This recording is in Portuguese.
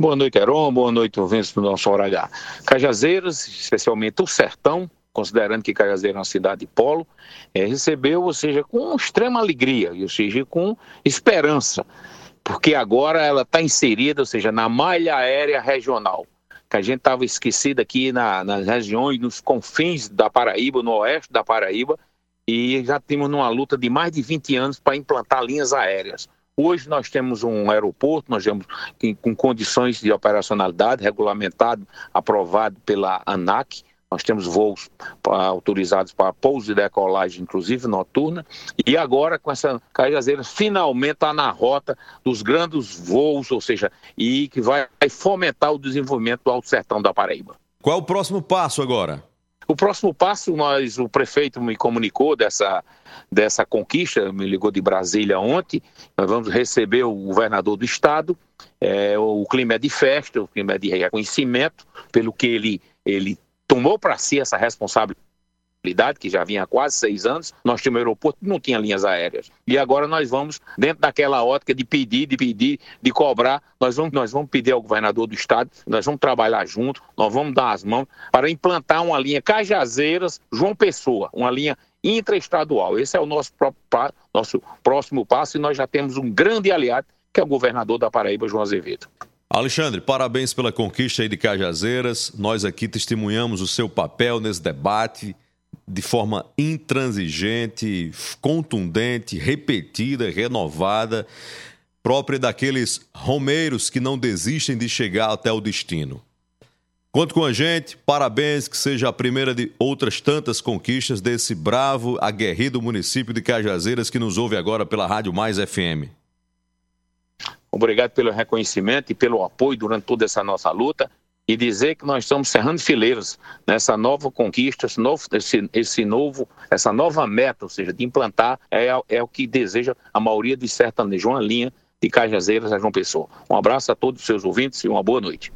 Boa noite, Heron. Boa noite, ouvintes do nosso horário. Cajazeiras, especialmente o Sertão, considerando que Cajazeiras é uma cidade de polo, é, recebeu, ou seja, com extrema alegria, ou seja, com esperança, porque agora ela está inserida, ou seja, na malha aérea regional, que a gente estava esquecido aqui na, nas regiões, nos confins da Paraíba, no oeste da Paraíba, e já temos numa luta de mais de 20 anos para implantar linhas aéreas. Hoje nós temos um aeroporto, nós temos com condições de operacionalidade, regulamentado, aprovado pela ANAC, nós temos voos autorizados para pouso e decolagem, inclusive noturna. E agora, com essa Cajazeiras, finalmente está na rota dos grandes voos, ou seja, e que vai fomentar o desenvolvimento do Alto Sertão da Paraíba. Qual é o próximo passo agora? O próximo passo, nós, o prefeito me comunicou dessa, dessa conquista, me ligou de Brasília ontem. Nós vamos receber o governador do estado. É, o clima é de festa, o clima é de reconhecimento pelo que ele, ele tomou para si essa responsabilidade que já vinha há quase seis anos, nós tínhamos um aeroporto que não tinha linhas aéreas. E agora nós vamos, dentro daquela ótica de pedir, de pedir, de cobrar, nós vamos, nós vamos pedir ao governador do estado, nós vamos trabalhar junto, nós vamos dar as mãos para implantar uma linha Cajazeiras, João Pessoa, uma linha intraestadual. Esse é o nosso, nosso próximo passo e nós já temos um grande aliado, que é o governador da Paraíba, João Azevedo. Alexandre, parabéns pela conquista aí de Cajazeiras. Nós aqui testemunhamos o seu papel nesse debate de forma intransigente, contundente, repetida, renovada, própria daqueles romeiros que não desistem de chegar até o destino. Conte com a gente, parabéns, que seja a primeira de outras tantas conquistas desse bravo, aguerrido município de Cajazeiras que nos ouve agora pela Rádio Mais FM. Obrigado pelo reconhecimento e pelo apoio durante toda essa nossa luta e dizer que nós estamos cerrando fileiras nessa nova conquista, esse novo, esse, esse novo, essa nova meta, ou seja, de implantar, é, é o que deseja a maioria dos sertanejos, uma linha de Cajazeiras a João Pessoa. Um abraço a todos os seus ouvintes e uma boa noite.